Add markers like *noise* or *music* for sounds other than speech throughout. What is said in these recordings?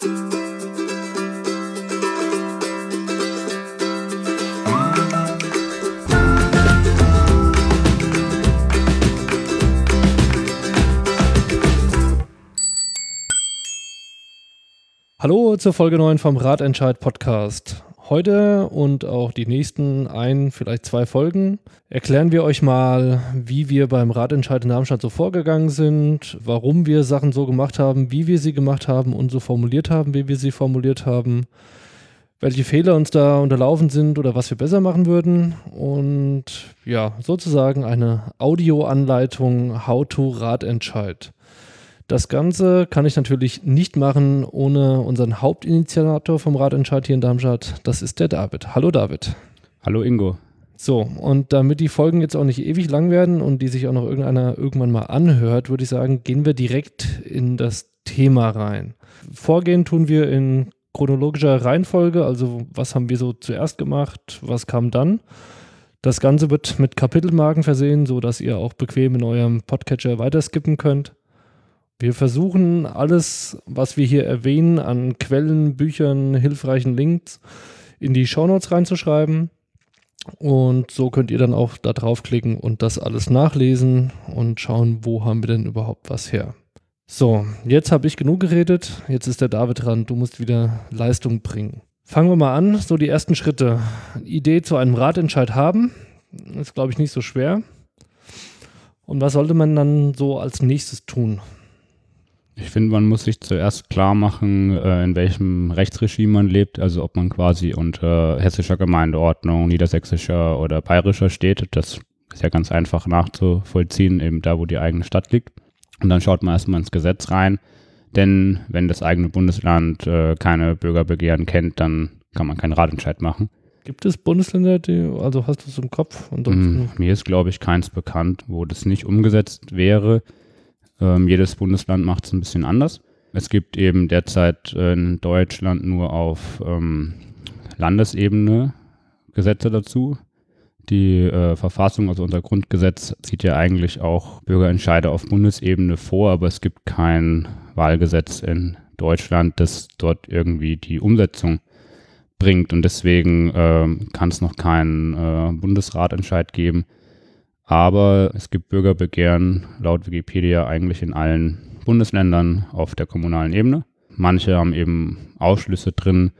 Hallo zur Folge 9 vom Ratentscheid Podcast. Heute und auch die nächsten ein, vielleicht zwei Folgen erklären wir euch mal, wie wir beim Ratentscheid in Darmstadt so vorgegangen sind, warum wir Sachen so gemacht haben, wie wir sie gemacht haben und so formuliert haben, wie wir sie formuliert haben, welche Fehler uns da unterlaufen sind oder was wir besser machen würden und ja, sozusagen eine Audioanleitung How to Ratentscheid. Das Ganze kann ich natürlich nicht machen ohne unseren Hauptinitiator vom Ratentscheid hier in Darmstadt. Das ist der David. Hallo David. Hallo Ingo. So, und damit die Folgen jetzt auch nicht ewig lang werden und die sich auch noch irgendeiner irgendwann mal anhört, würde ich sagen, gehen wir direkt in das Thema rein. Vorgehen tun wir in chronologischer Reihenfolge, also was haben wir so zuerst gemacht, was kam dann. Das Ganze wird mit Kapitelmarken versehen, sodass ihr auch bequem in eurem Podcatcher weiterskippen könnt. Wir versuchen alles, was wir hier erwähnen, an Quellen, Büchern, hilfreichen Links in die Shownotes reinzuschreiben. Und so könnt ihr dann auch da draufklicken und das alles nachlesen und schauen, wo haben wir denn überhaupt was her. So, jetzt habe ich genug geredet. Jetzt ist der David dran. Du musst wieder Leistung bringen. Fangen wir mal an. So die ersten Schritte. Idee zu einem Ratentscheid haben. Ist, glaube ich, nicht so schwer. Und was sollte man dann so als nächstes tun? Ich finde, man muss sich zuerst klar machen, äh, in welchem Rechtsregime man lebt, also ob man quasi unter hessischer Gemeindeordnung, niedersächsischer oder bayerischer steht. Das ist ja ganz einfach nachzuvollziehen, eben da, wo die eigene Stadt liegt. Und dann schaut man erstmal ins Gesetz rein, denn wenn das eigene Bundesland äh, keine Bürgerbegehren kennt, dann kann man keinen Ratentscheid machen. Gibt es Bundesländer, die, also hast du es im Kopf? Mm, mir ist, glaube ich, keins bekannt, wo das nicht umgesetzt wäre. Ähm, jedes Bundesland macht es ein bisschen anders. Es gibt eben derzeit in Deutschland nur auf ähm, Landesebene Gesetze dazu. Die äh, Verfassung, also unser Grundgesetz, sieht ja eigentlich auch Bürgerentscheide auf Bundesebene vor, aber es gibt kein Wahlgesetz in Deutschland, das dort irgendwie die Umsetzung bringt. Und deswegen äh, kann es noch keinen äh, Bundesratentscheid geben. Aber es gibt Bürgerbegehren laut Wikipedia eigentlich in allen Bundesländern auf der kommunalen Ebene. Manche haben eben Ausschlüsse drin.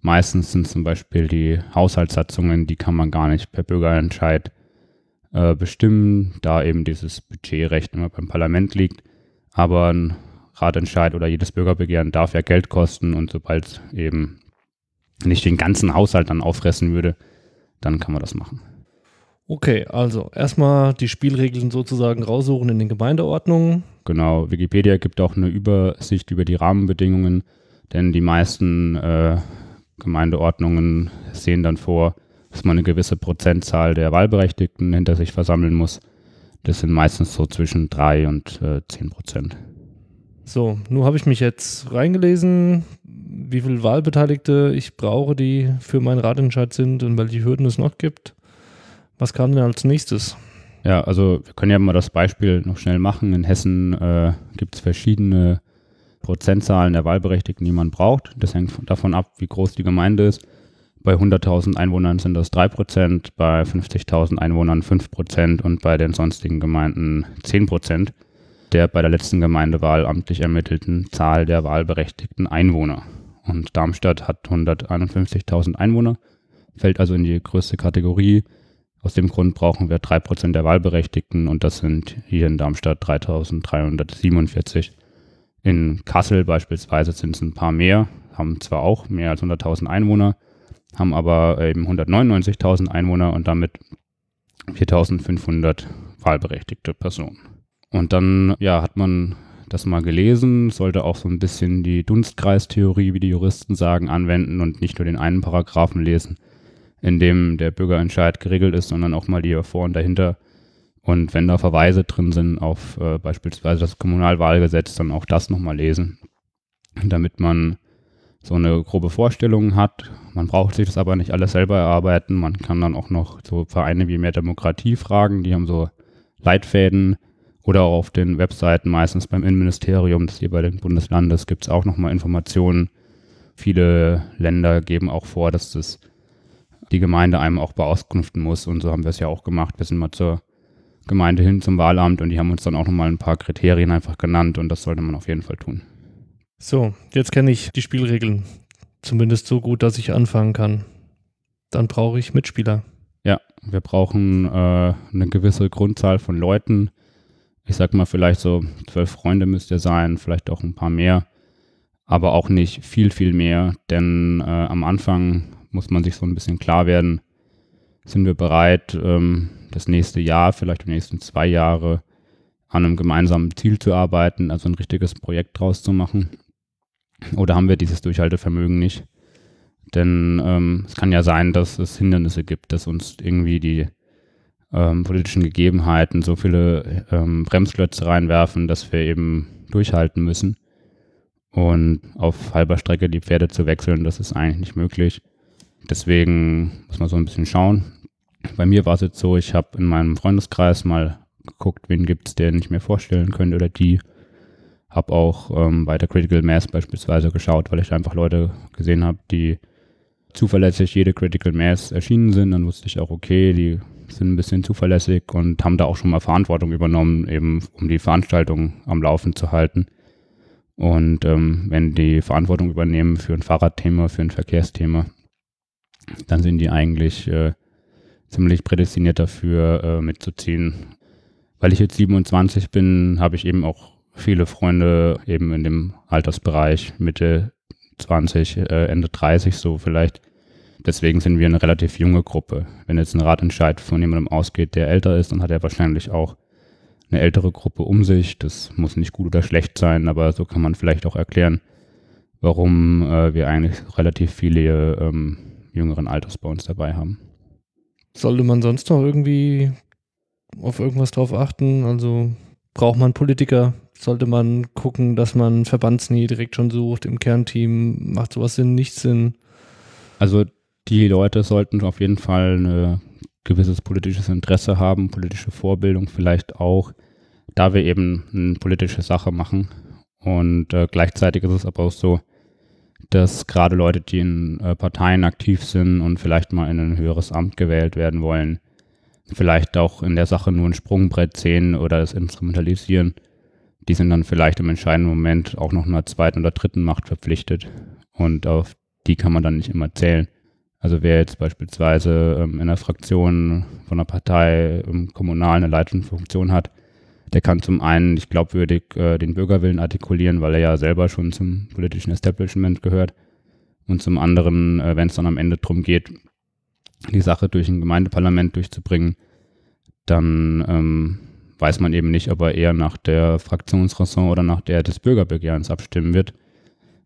Meistens sind zum Beispiel die Haushaltssatzungen, die kann man gar nicht per Bürgerentscheid äh, bestimmen, da eben dieses Budgetrecht immer beim Parlament liegt. Aber ein Ratentscheid oder jedes Bürgerbegehren darf ja Geld kosten und sobald es eben nicht den ganzen Haushalt dann auffressen würde, dann kann man das machen. Okay, also erstmal die Spielregeln sozusagen raussuchen in den Gemeindeordnungen. Genau, Wikipedia gibt auch eine Übersicht über die Rahmenbedingungen, denn die meisten äh, Gemeindeordnungen sehen dann vor, dass man eine gewisse Prozentzahl der Wahlberechtigten hinter sich versammeln muss. Das sind meistens so zwischen 3 und äh, 10 Prozent. So, nun habe ich mich jetzt reingelesen, wie viele Wahlbeteiligte ich brauche, die für meinen Ratentscheid sind und welche Hürden es noch gibt. Was kam denn als nächstes? Ja, also wir können ja mal das Beispiel noch schnell machen. In Hessen äh, gibt es verschiedene Prozentzahlen der Wahlberechtigten, die man braucht. Das hängt davon ab, wie groß die Gemeinde ist. Bei 100.000 Einwohnern sind das 3%, bei 50.000 Einwohnern 5% und bei den sonstigen Gemeinden 10% der bei der letzten Gemeindewahl amtlich ermittelten Zahl der wahlberechtigten Einwohner. Und Darmstadt hat 151.000 Einwohner, fällt also in die größte Kategorie aus dem Grund brauchen wir 3% der Wahlberechtigten und das sind hier in Darmstadt 3347. In Kassel beispielsweise sind es ein paar mehr, haben zwar auch mehr als 100.000 Einwohner, haben aber eben 199.000 Einwohner und damit 4.500 wahlberechtigte Personen. Und dann ja, hat man das mal gelesen, sollte auch so ein bisschen die Dunstkreistheorie, wie die Juristen sagen, anwenden und nicht nur den einen Paragraphen lesen in dem der Bürgerentscheid geregelt ist, sondern auch mal die davor und dahinter. Und wenn da Verweise drin sind auf äh, beispielsweise das Kommunalwahlgesetz, dann auch das nochmal lesen, damit man so eine grobe Vorstellung hat. Man braucht sich das aber nicht alles selber erarbeiten. Man kann dann auch noch so Vereine wie Mehr Demokratie fragen, die haben so Leitfäden oder auch auf den Webseiten, meistens beim Innenministerium des jeweiligen Bundeslandes, gibt es auch nochmal Informationen, viele Länder geben auch vor, dass das die Gemeinde einem auch beauskunften muss. Und so haben wir es ja auch gemacht. Wir sind mal zur Gemeinde hin zum Wahlamt und die haben uns dann auch nochmal ein paar Kriterien einfach genannt und das sollte man auf jeden Fall tun. So, jetzt kenne ich die Spielregeln. Zumindest so gut, dass ich anfangen kann. Dann brauche ich Mitspieler. Ja, wir brauchen äh, eine gewisse Grundzahl von Leuten. Ich sag mal, vielleicht so zwölf Freunde müsst ihr sein, vielleicht auch ein paar mehr, aber auch nicht viel, viel mehr, denn äh, am Anfang muss man sich so ein bisschen klar werden, sind wir bereit, ähm, das nächste Jahr, vielleicht die nächsten zwei Jahre an einem gemeinsamen Ziel zu arbeiten, also ein richtiges Projekt draus zu machen? Oder haben wir dieses Durchhaltevermögen nicht? Denn ähm, es kann ja sein, dass es Hindernisse gibt, dass uns irgendwie die ähm, politischen Gegebenheiten so viele ähm, Bremsklötze reinwerfen, dass wir eben durchhalten müssen. Und auf halber Strecke die Pferde zu wechseln, das ist eigentlich nicht möglich. Deswegen muss man so ein bisschen schauen. Bei mir war es jetzt so, ich habe in meinem Freundeskreis mal geguckt, wen gibt es, den ich mir vorstellen könnte oder die. Habe auch ähm, bei der Critical Mass beispielsweise geschaut, weil ich einfach Leute gesehen habe, die zuverlässig jede Critical Mass erschienen sind. Dann wusste ich auch, okay, die sind ein bisschen zuverlässig und haben da auch schon mal Verantwortung übernommen, eben um die Veranstaltung am Laufen zu halten. Und ähm, wenn die Verantwortung übernehmen für ein Fahrradthema, für ein Verkehrsthema, dann sind die eigentlich äh, ziemlich prädestiniert dafür äh, mitzuziehen. Weil ich jetzt 27 bin, habe ich eben auch viele Freunde eben in dem Altersbereich Mitte 20, äh, Ende 30 so vielleicht. Deswegen sind wir eine relativ junge Gruppe. Wenn jetzt ein Ratentscheid von jemandem ausgeht, der älter ist, dann hat er wahrscheinlich auch eine ältere Gruppe um sich. Das muss nicht gut oder schlecht sein, aber so kann man vielleicht auch erklären, warum äh, wir eigentlich relativ viele ähm, jüngeren Alters bei uns dabei haben. Sollte man sonst noch irgendwie auf irgendwas drauf achten? Also braucht man Politiker? Sollte man gucken, dass man Verbandsnähe direkt schon sucht im Kernteam? Macht sowas Sinn, nicht Sinn? Also die Leute sollten auf jeden Fall ein gewisses politisches Interesse haben, politische Vorbildung vielleicht auch, da wir eben eine politische Sache machen. Und äh, gleichzeitig ist es aber auch so, dass gerade Leute, die in äh, Parteien aktiv sind und vielleicht mal in ein höheres Amt gewählt werden wollen, vielleicht auch in der Sache nur ein Sprungbrett sehen oder es instrumentalisieren, die sind dann vielleicht im entscheidenden Moment auch noch einer zweiten oder dritten Macht verpflichtet. Und auf die kann man dann nicht immer zählen. Also wer jetzt beispielsweise ähm, in einer Fraktion von einer Partei im Kommunal eine leitende Funktion hat, der kann zum einen nicht glaubwürdig äh, den Bürgerwillen artikulieren, weil er ja selber schon zum politischen Establishment gehört. Und zum anderen, äh, wenn es dann am Ende darum geht, die Sache durch ein Gemeindeparlament durchzubringen, dann ähm, weiß man eben nicht, ob er eher nach der Fraktionsraison oder nach der des Bürgerbegehrens abstimmen wird.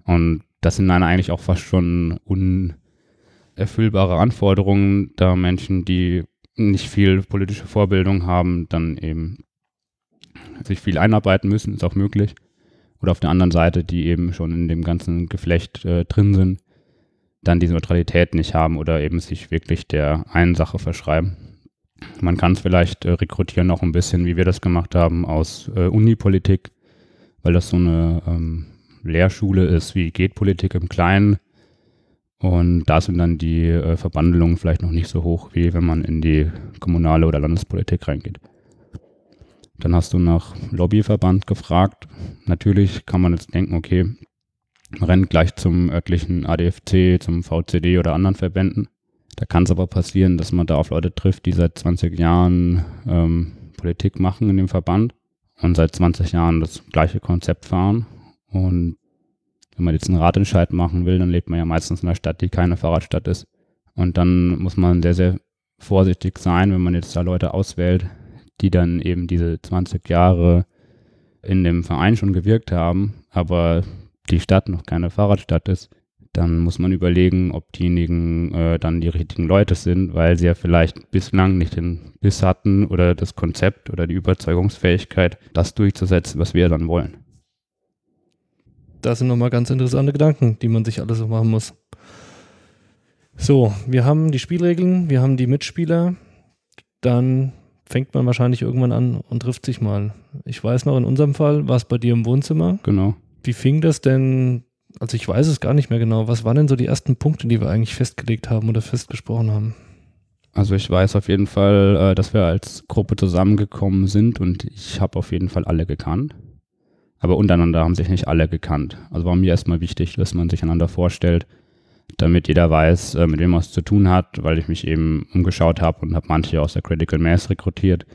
Und das sind dann eigentlich auch fast schon unerfüllbare Anforderungen, da Menschen, die nicht viel politische Vorbildung haben, dann eben sich viel einarbeiten müssen, ist auch möglich. Oder auf der anderen Seite, die eben schon in dem ganzen Geflecht äh, drin sind, dann diese Neutralität nicht haben oder eben sich wirklich der einen Sache verschreiben. Man kann es vielleicht äh, rekrutieren noch ein bisschen, wie wir das gemacht haben, aus äh, Unipolitik, weil das so eine ähm, Lehrschule ist wie geht Politik im Kleinen. Und da sind dann die äh, Verbandelungen vielleicht noch nicht so hoch, wie wenn man in die kommunale oder Landespolitik reingeht. Dann hast du nach Lobbyverband gefragt. Natürlich kann man jetzt denken, okay, man rennt gleich zum örtlichen ADFC, zum VCD oder anderen Verbänden. Da kann es aber passieren, dass man da auf Leute trifft, die seit 20 Jahren ähm, Politik machen in dem Verband und seit 20 Jahren das gleiche Konzept fahren. Und wenn man jetzt einen Ratentscheid machen will, dann lebt man ja meistens in einer Stadt, die keine Fahrradstadt ist. Und dann muss man sehr, sehr vorsichtig sein, wenn man jetzt da Leute auswählt, die dann eben diese 20 Jahre in dem Verein schon gewirkt haben, aber die Stadt noch keine Fahrradstadt ist, dann muss man überlegen, ob diejenigen äh, dann die richtigen Leute sind, weil sie ja vielleicht bislang nicht den Biss hatten oder das Konzept oder die Überzeugungsfähigkeit, das durchzusetzen, was wir dann wollen. Das sind nochmal ganz interessante Gedanken, die man sich alle so machen muss. So, wir haben die Spielregeln, wir haben die Mitspieler. Dann fängt man wahrscheinlich irgendwann an und trifft sich mal. Ich weiß noch, in unserem Fall war es bei dir im Wohnzimmer. Genau. Wie fing das denn also ich weiß es gar nicht mehr genau. Was waren denn so die ersten Punkte, die wir eigentlich festgelegt haben oder festgesprochen haben? Also ich weiß auf jeden Fall, äh, dass wir als Gruppe zusammengekommen sind und ich habe auf jeden Fall alle gekannt. Aber untereinander haben sich nicht alle gekannt. Also war mir erstmal wichtig, dass man sich einander vorstellt, damit jeder weiß, äh, mit wem man es zu tun hat, weil ich mich eben umgeschaut habe und habe manche aus der Critical Mass rekrutiert,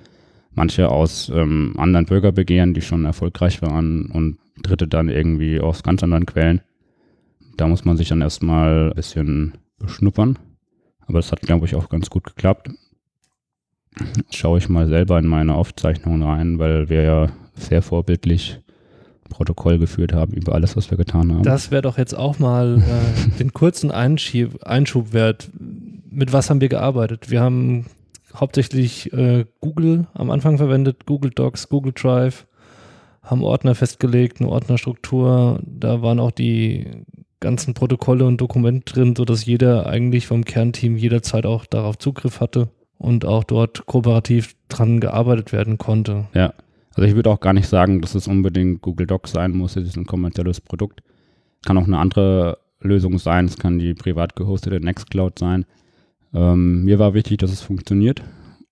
manche aus ähm, anderen Bürgerbegehren, die schon erfolgreich waren und dritte dann irgendwie aus ganz anderen Quellen. Da muss man sich dann erstmal ein bisschen beschnuppern. Aber das hat, glaube ich, auch ganz gut geklappt. Jetzt schaue ich mal selber in meine Aufzeichnungen rein, weil wir ja sehr vorbildlich Protokoll geführt haben über alles, was wir getan haben. Das wäre doch jetzt auch mal äh, *laughs* den kurzen Einschub, Einschub wert. Mit was haben wir gearbeitet? Wir haben hauptsächlich äh, Google am Anfang verwendet, Google Docs, Google Drive, haben Ordner festgelegt, eine Ordnerstruktur. Da waren auch die ganzen Protokolle und Dokumente drin, sodass jeder eigentlich vom Kernteam jederzeit auch darauf Zugriff hatte und auch dort kooperativ dran gearbeitet werden konnte. Ja, also ich würde auch gar nicht sagen, dass es unbedingt Google Docs sein muss. Es ist ein kommerzielles Produkt. Kann auch eine andere Lösung sein. Es kann die privat gehostete Nextcloud sein. Ähm, mir war wichtig, dass es funktioniert.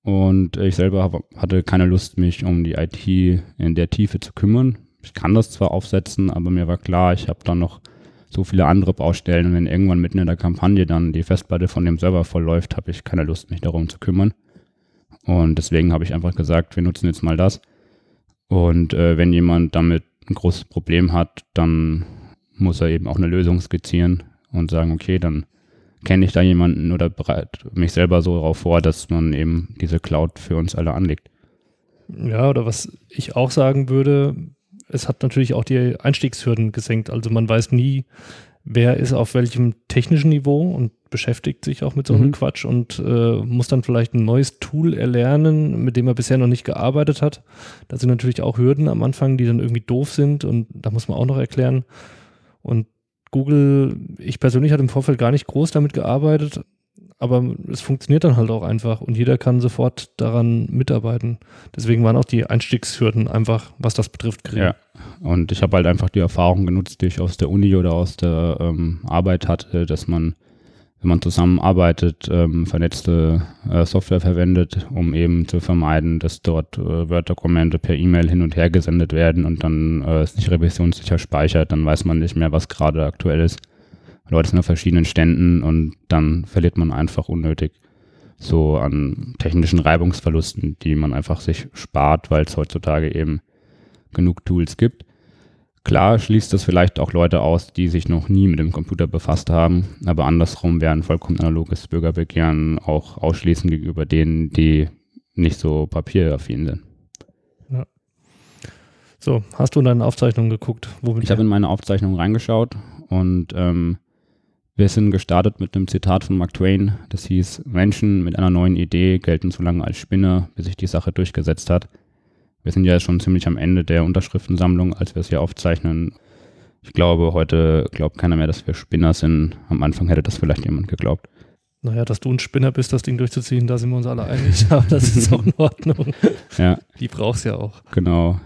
Und ich selber hab, hatte keine Lust, mich um die IT in der Tiefe zu kümmern. Ich kann das zwar aufsetzen, aber mir war klar, ich habe dann noch so viele andere Baustellen und wenn irgendwann mitten in der Kampagne dann die Festplatte von dem Server vollläuft, habe ich keine Lust, mich darum zu kümmern. Und deswegen habe ich einfach gesagt, wir nutzen jetzt mal das. Und äh, wenn jemand damit ein großes Problem hat, dann muss er eben auch eine Lösung skizzieren und sagen, okay, dann kenne ich da jemanden oder bereite mich selber so darauf vor, dass man eben diese Cloud für uns alle anlegt. Ja, oder was ich auch sagen würde, es hat natürlich auch die Einstiegshürden gesenkt. Also man weiß nie, wer ist auf welchem technischen Niveau und beschäftigt sich auch mit so einem mhm. Quatsch und äh, muss dann vielleicht ein neues Tool erlernen, mit dem er bisher noch nicht gearbeitet hat. Da sind natürlich auch Hürden am Anfang, die dann irgendwie doof sind und da muss man auch noch erklären. Und Google, ich persönlich hatte im Vorfeld gar nicht groß damit gearbeitet, aber es funktioniert dann halt auch einfach und jeder kann sofort daran mitarbeiten. Deswegen waren auch die Einstiegshürden einfach, was das betrifft, gering. Ja, und ich habe halt einfach die Erfahrung genutzt, die ich aus der Uni oder aus der ähm, Arbeit hatte, dass man wenn man zusammenarbeitet, ähm, vernetzte äh, Software verwendet, um eben zu vermeiden, dass dort äh, Word-Dokumente per E-Mail hin und her gesendet werden und dann äh, es nicht revisionssicher speichert, dann weiß man nicht mehr, was gerade aktuell ist. Leute sind auf verschiedenen Ständen und dann verliert man einfach unnötig so an technischen Reibungsverlusten, die man einfach sich spart, weil es heutzutage eben genug Tools gibt. Klar schließt das vielleicht auch Leute aus, die sich noch nie mit dem Computer befasst haben, aber andersrum wäre ein vollkommen analoges Bürgerbegehren auch ausschließend gegenüber denen, die nicht so papieraffin sind. Ja. So, hast du in deine Aufzeichnungen geguckt? ich habe in meine Aufzeichnungen reingeschaut und ähm, wir sind gestartet mit einem Zitat von Mark Twain, das hieß, Menschen mit einer neuen Idee gelten so lange als Spinner, bis sich die Sache durchgesetzt hat. Wir sind ja schon ziemlich am Ende der Unterschriftensammlung, als wir es hier aufzeichnen. Ich glaube, heute glaubt keiner mehr, dass wir Spinner sind. Am Anfang hätte das vielleicht jemand geglaubt. Naja, dass du ein Spinner bist, das Ding durchzuziehen, da sind wir uns alle einig. *laughs* Aber das ist auch in Ordnung. ja. Die brauchst ja auch. Genau.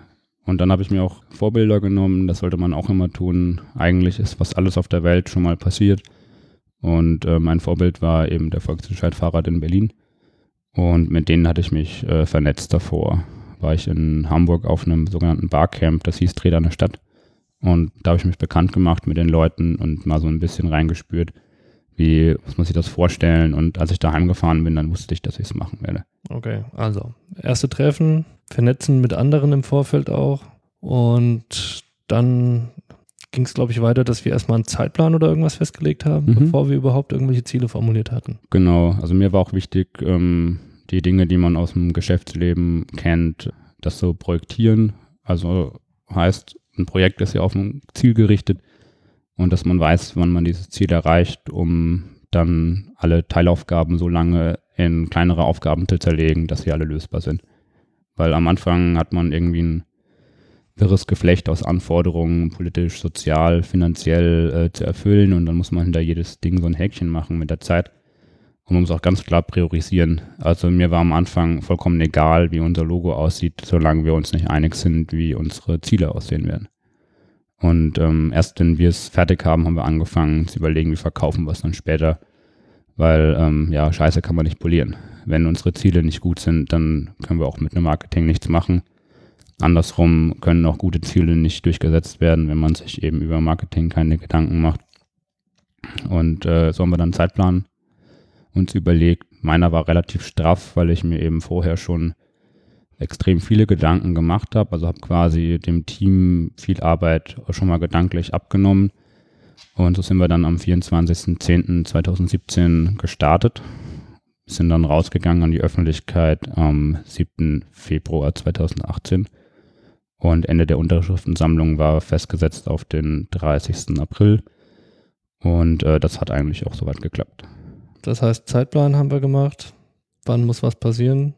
Und dann habe ich mir auch Vorbilder genommen. Das sollte man auch immer tun. Eigentlich ist was alles auf der Welt schon mal passiert. Und äh, mein Vorbild war eben der Volksentscheid-Fahrrad in Berlin. Und mit denen hatte ich mich äh, vernetzt davor war ich in Hamburg auf einem sogenannten Barcamp, das hieß Dreh deine Stadt. Und da habe ich mich bekannt gemacht mit den Leuten und mal so ein bisschen reingespürt, wie muss man sich das vorstellen. Und als ich daheim gefahren bin, dann wusste ich, dass ich es machen werde. Okay, also erste Treffen, vernetzen mit anderen im Vorfeld auch. Und dann ging es, glaube ich, weiter, dass wir erstmal einen Zeitplan oder irgendwas festgelegt haben, mhm. bevor wir überhaupt irgendwelche Ziele formuliert hatten. Genau, also mir war auch wichtig, ähm, die Dinge, die man aus dem Geschäftsleben kennt, das so projektieren. Also heißt, ein Projekt ist ja auf ein Ziel gerichtet und dass man weiß, wann man dieses Ziel erreicht, um dann alle Teilaufgaben so lange in kleinere Aufgaben zu zerlegen, dass sie alle lösbar sind. Weil am Anfang hat man irgendwie ein wirres Geflecht aus Anforderungen, politisch, sozial, finanziell äh, zu erfüllen und dann muss man hinter jedes Ding so ein Häkchen machen mit der Zeit und man muss auch ganz klar priorisieren. Also mir war am Anfang vollkommen egal, wie unser Logo aussieht, solange wir uns nicht einig sind, wie unsere Ziele aussehen werden. Und ähm, erst wenn wir es fertig haben, haben wir angefangen zu überlegen, wie verkaufen wir es dann später. Weil, ähm, ja, Scheiße kann man nicht polieren. Wenn unsere Ziele nicht gut sind, dann können wir auch mit einem Marketing nichts machen. Andersrum können auch gute Ziele nicht durchgesetzt werden, wenn man sich eben über Marketing keine Gedanken macht. Und äh, so haben wir dann einen Zeitplan uns überlegt. Meiner war relativ straff, weil ich mir eben vorher schon extrem viele Gedanken gemacht habe. Also habe quasi dem Team viel Arbeit schon mal gedanklich abgenommen. Und so sind wir dann am 24.10.2017 gestartet. Sind dann rausgegangen an die Öffentlichkeit am 7. Februar 2018. Und Ende der Unterschriftensammlung war festgesetzt auf den 30. April. Und äh, das hat eigentlich auch soweit geklappt. Das heißt, Zeitplan haben wir gemacht. Wann muss was passieren?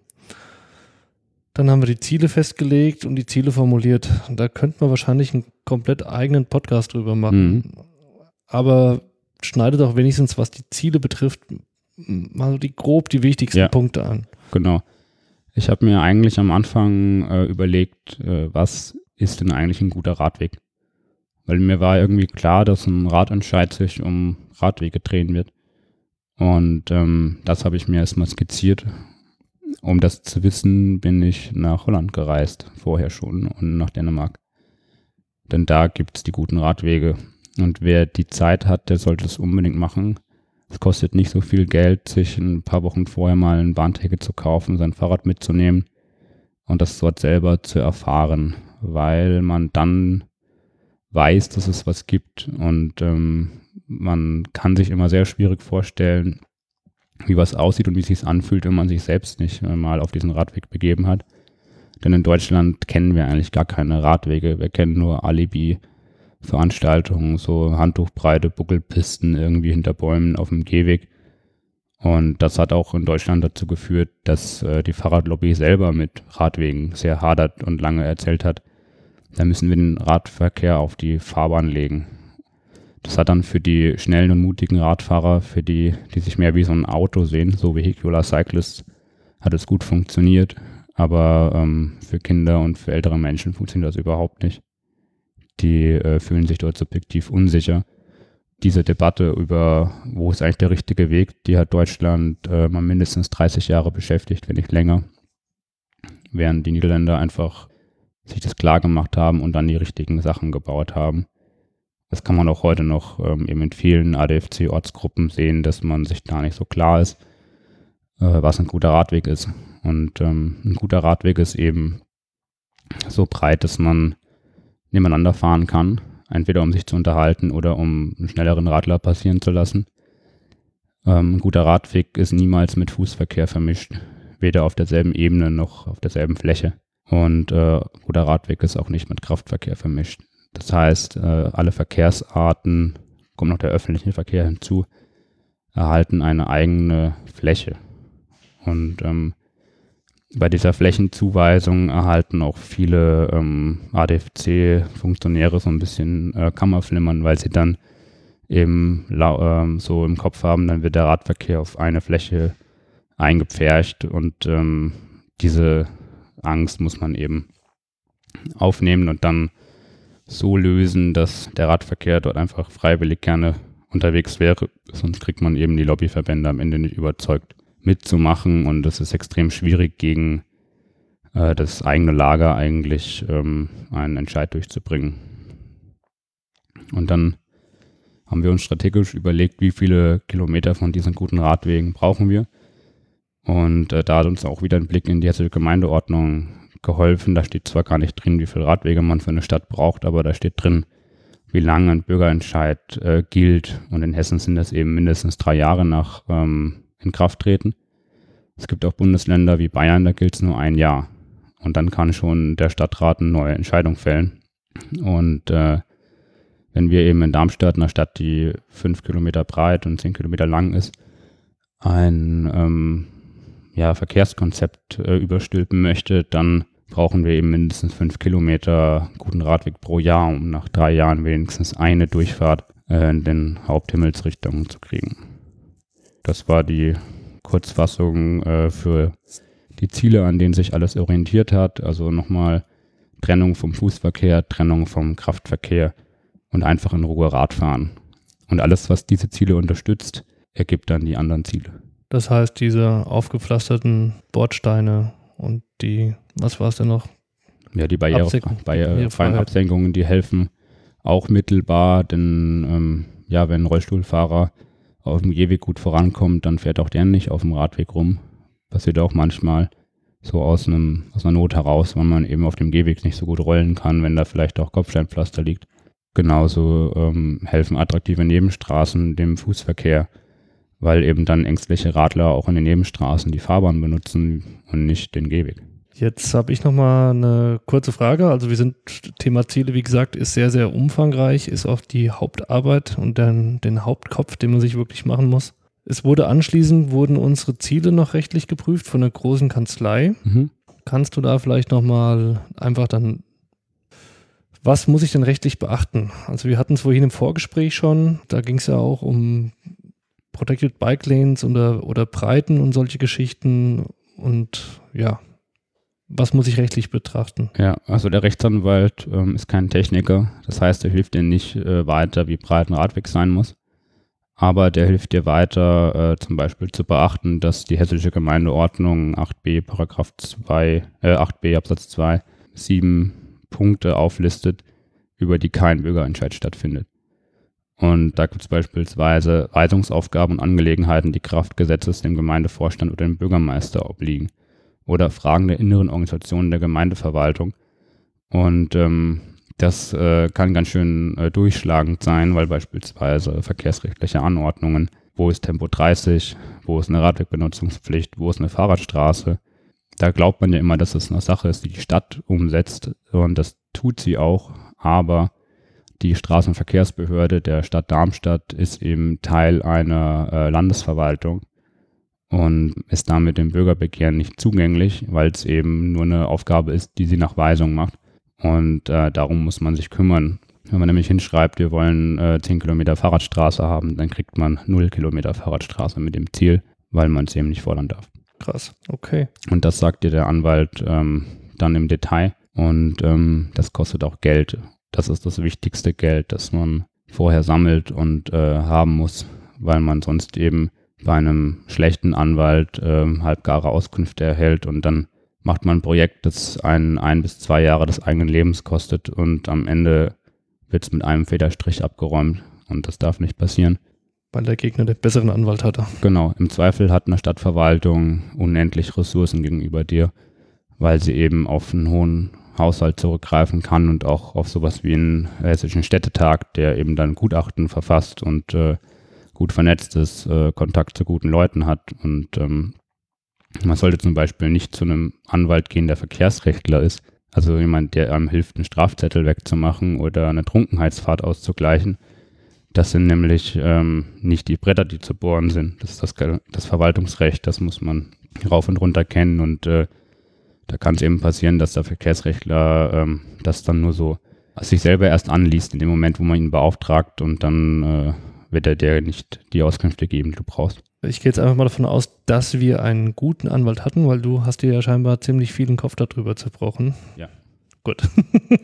Dann haben wir die Ziele festgelegt und die Ziele formuliert. Da könnten wir wahrscheinlich einen komplett eigenen Podcast drüber machen. Mhm. Aber schneidet auch wenigstens, was die Ziele betrifft, mal die grob die wichtigsten ja, Punkte an. Genau. Ich habe mir eigentlich am Anfang äh, überlegt, äh, was ist denn eigentlich ein guter Radweg? Weil mir war irgendwie klar, dass ein Radentscheid sich um Radwege drehen wird. Und ähm, das habe ich mir erstmal skizziert. Um das zu wissen, bin ich nach Holland gereist, vorher schon, und nach Dänemark. Denn da gibt es die guten Radwege. Und wer die Zeit hat, der sollte es unbedingt machen. Es kostet nicht so viel Geld, sich ein paar Wochen vorher mal ein Bahnticket zu kaufen, sein Fahrrad mitzunehmen und das dort selber zu erfahren, weil man dann weiß, dass es was gibt und ähm, man kann sich immer sehr schwierig vorstellen, wie was aussieht und wie es sich anfühlt, wenn man sich selbst nicht mal auf diesen Radweg begeben hat. Denn in Deutschland kennen wir eigentlich gar keine Radwege. Wir kennen nur Alibi Veranstaltungen, so handtuchbreite Buckelpisten irgendwie hinter Bäumen auf dem Gehweg. Und das hat auch in Deutschland dazu geführt, dass äh, die Fahrradlobby selber mit Radwegen sehr hadert und lange erzählt hat, da müssen wir den Radverkehr auf die Fahrbahn legen. Das hat dann für die schnellen und mutigen Radfahrer, für die, die sich mehr wie so ein Auto sehen, so Vehicular Cyclists, hat es gut funktioniert. Aber ähm, für Kinder und für ältere Menschen funktioniert das überhaupt nicht die äh, fühlen sich dort subjektiv unsicher. Diese Debatte über, wo ist eigentlich der richtige Weg, die hat Deutschland äh, mal mindestens 30 Jahre beschäftigt, wenn nicht länger. Während die Niederländer einfach sich das klar gemacht haben und dann die richtigen Sachen gebaut haben. Das kann man auch heute noch ähm, eben in vielen ADFC-Ortsgruppen sehen, dass man sich da nicht so klar ist, äh, was ein guter Radweg ist. Und ähm, ein guter Radweg ist eben so breit, dass man nebeneinander fahren kann. Entweder um sich zu unterhalten oder um einen schnelleren Radler passieren zu lassen. Ähm, ein guter Radweg ist niemals mit Fußverkehr vermischt. Weder auf derselben Ebene noch auf derselben Fläche. Und äh, guter Radweg ist auch nicht mit Kraftverkehr vermischt. Das heißt, äh, alle Verkehrsarten, kommt noch der öffentliche Verkehr hinzu, erhalten eine eigene Fläche. Und ähm, bei dieser Flächenzuweisung erhalten auch viele ähm, ADFC-Funktionäre so ein bisschen äh, Kammerflimmern, weil sie dann eben ähm, so im Kopf haben, dann wird der Radverkehr auf eine Fläche eingepfercht und ähm, diese Angst muss man eben aufnehmen und dann so lösen, dass der Radverkehr dort einfach freiwillig gerne unterwegs wäre. Sonst kriegt man eben die Lobbyverbände am Ende nicht überzeugt mitzumachen und es ist extrem schwierig gegen äh, das eigene Lager eigentlich ähm, einen Entscheid durchzubringen. Und dann haben wir uns strategisch überlegt, wie viele Kilometer von diesen guten Radwegen brauchen wir. Und äh, da hat uns auch wieder ein Blick in die hessische Gemeindeordnung geholfen. Da steht zwar gar nicht drin, wie viele Radwege man für eine Stadt braucht, aber da steht drin, wie lange ein Bürgerentscheid äh, gilt. Und in Hessen sind das eben mindestens drei Jahre nach ähm, in Kraft treten. Es gibt auch Bundesländer wie Bayern, da gilt es nur ein Jahr. Und dann kann schon der Stadtrat eine neue Entscheidung fällen. Und äh, wenn wir eben in Darmstadt, einer Stadt, die fünf Kilometer breit und zehn Kilometer lang ist, ein ähm, ja, Verkehrskonzept äh, überstülpen möchte, dann brauchen wir eben mindestens fünf Kilometer guten Radweg pro Jahr, um nach drei Jahren wenigstens eine Durchfahrt äh, in den Haupthimmelsrichtungen zu kriegen. Das war die Kurzfassung äh, für die Ziele, an denen sich alles orientiert hat. Also nochmal Trennung vom Fußverkehr, Trennung vom Kraftverkehr und einfach in Ruhe Rad fahren. Und alles, was diese Ziele unterstützt, ergibt dann die anderen Ziele. Das heißt, diese aufgepflasterten Bordsteine und die, was war es denn noch? Ja, die Barriere, Absenk- barrierefreien Absenkungen, die helfen auch mittelbar, denn ähm, ja, wenn ein Rollstuhlfahrer auf dem Gehweg gut vorankommt, dann fährt auch der nicht auf dem Radweg rum. Passiert auch manchmal so aus, einem, aus einer Not heraus, weil man eben auf dem Gehweg nicht so gut rollen kann, wenn da vielleicht auch Kopfsteinpflaster liegt. Genauso ähm, helfen attraktive Nebenstraßen dem Fußverkehr, weil eben dann ängstliche Radler auch in den Nebenstraßen die Fahrbahn benutzen und nicht den Gehweg. Jetzt habe ich noch mal eine kurze Frage. Also wir sind Thema Ziele, wie gesagt, ist sehr sehr umfangreich, ist auch die Hauptarbeit und dann den Hauptkopf, den man sich wirklich machen muss. Es wurde anschließend wurden unsere Ziele noch rechtlich geprüft von einer großen Kanzlei. Mhm. Kannst du da vielleicht noch mal einfach dann was muss ich denn rechtlich beachten? Also wir hatten es vorhin im Vorgespräch schon, da ging es ja auch um Protected Bike Lanes oder, oder Breiten und solche Geschichten und ja, was muss ich rechtlich betrachten? Ja, also der Rechtsanwalt ähm, ist kein Techniker. Das heißt, er hilft dir nicht äh, weiter, wie breit ein Radweg sein muss. Aber der hilft dir weiter, äh, zum Beispiel zu beachten, dass die hessische Gemeindeordnung 8b, Paragraph 2, äh, 8b Absatz 2, sieben Punkte auflistet, über die kein Bürgerentscheid stattfindet. Und da gibt es beispielsweise Weisungsaufgaben und Angelegenheiten, die Kraft Gesetzes dem Gemeindevorstand oder dem Bürgermeister obliegen. Oder Fragen der inneren Organisation der Gemeindeverwaltung. Und ähm, das äh, kann ganz schön äh, durchschlagend sein, weil beispielsweise verkehrsrechtliche Anordnungen, wo ist Tempo 30, wo ist eine Radwegbenutzungspflicht, wo ist eine Fahrradstraße, da glaubt man ja immer, dass es eine Sache ist, die die Stadt umsetzt. Und das tut sie auch, aber die Straßenverkehrsbehörde der Stadt Darmstadt ist eben Teil einer äh, Landesverwaltung und ist damit dem Bürgerbegehren nicht zugänglich, weil es eben nur eine Aufgabe ist, die sie nach Weisung macht. Und äh, darum muss man sich kümmern. Wenn man nämlich hinschreibt, wir wollen äh, 10 Kilometer Fahrradstraße haben, dann kriegt man 0 Kilometer Fahrradstraße mit dem Ziel, weil man es eben nicht fordern darf. Krass, okay. Und das sagt dir der Anwalt ähm, dann im Detail. Und ähm, das kostet auch Geld. Das ist das wichtigste Geld, das man vorher sammelt und äh, haben muss, weil man sonst eben bei einem schlechten Anwalt äh, halbgare Auskünfte erhält und dann macht man ein Projekt, das einen ein bis zwei Jahre des eigenen Lebens kostet und am Ende wird es mit einem Federstrich abgeräumt und das darf nicht passieren. Weil der Gegner den besseren Anwalt hatte. Genau, im Zweifel hat eine Stadtverwaltung unendlich Ressourcen gegenüber dir, weil sie eben auf einen hohen Haushalt zurückgreifen kann und auch auf sowas wie einen hessischen Städtetag, der eben dann Gutachten verfasst und äh, gut vernetzt ist, äh, Kontakt zu guten Leuten hat. Und ähm, man sollte zum Beispiel nicht zu einem Anwalt gehen, der Verkehrsrechtler ist, also jemand, der einem hilft, einen Strafzettel wegzumachen oder eine Trunkenheitsfahrt auszugleichen. Das sind nämlich ähm, nicht die Bretter, die zu bohren sind. Das ist das, das Verwaltungsrecht, das muss man rauf und runter kennen und äh, da kann es eben passieren, dass der Verkehrsrechtler ähm, das dann nur so sich selber erst anliest in dem Moment, wo man ihn beauftragt und dann äh, wird er dir nicht die Auskünfte geben, die du brauchst. Ich gehe jetzt einfach mal davon aus, dass wir einen guten Anwalt hatten, weil du hast dir ja scheinbar ziemlich viel den Kopf darüber zerbrochen. Ja. Gut.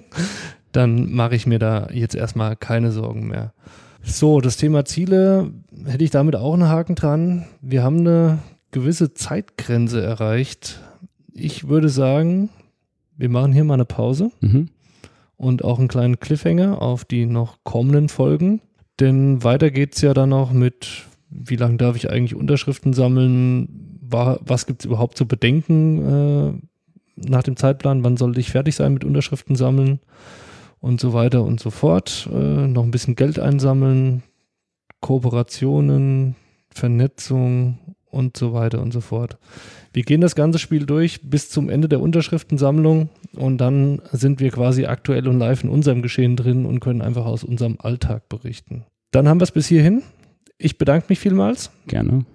*laughs* Dann mache ich mir da jetzt erstmal keine Sorgen mehr. So, das Thema Ziele hätte ich damit auch einen Haken dran. Wir haben eine gewisse Zeitgrenze erreicht. Ich würde sagen, wir machen hier mal eine Pause Mhm. und auch einen kleinen Cliffhanger auf die noch kommenden Folgen. Denn weiter geht es ja dann noch mit, wie lange darf ich eigentlich Unterschriften sammeln? Wa- Was gibt es überhaupt zu bedenken äh, nach dem Zeitplan? Wann sollte ich fertig sein mit Unterschriften sammeln? Und so weiter und so fort. Äh, noch ein bisschen Geld einsammeln, Kooperationen, Vernetzung und so weiter und so fort. Wir gehen das ganze Spiel durch bis zum Ende der Unterschriftensammlung und dann sind wir quasi aktuell und live in unserem Geschehen drin und können einfach aus unserem Alltag berichten. Dann haben wir es bis hierhin. Ich bedanke mich vielmals, Gerne.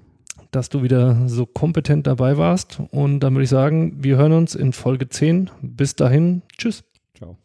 dass du wieder so kompetent dabei warst und dann würde ich sagen, wir hören uns in Folge 10. Bis dahin, tschüss. Ciao.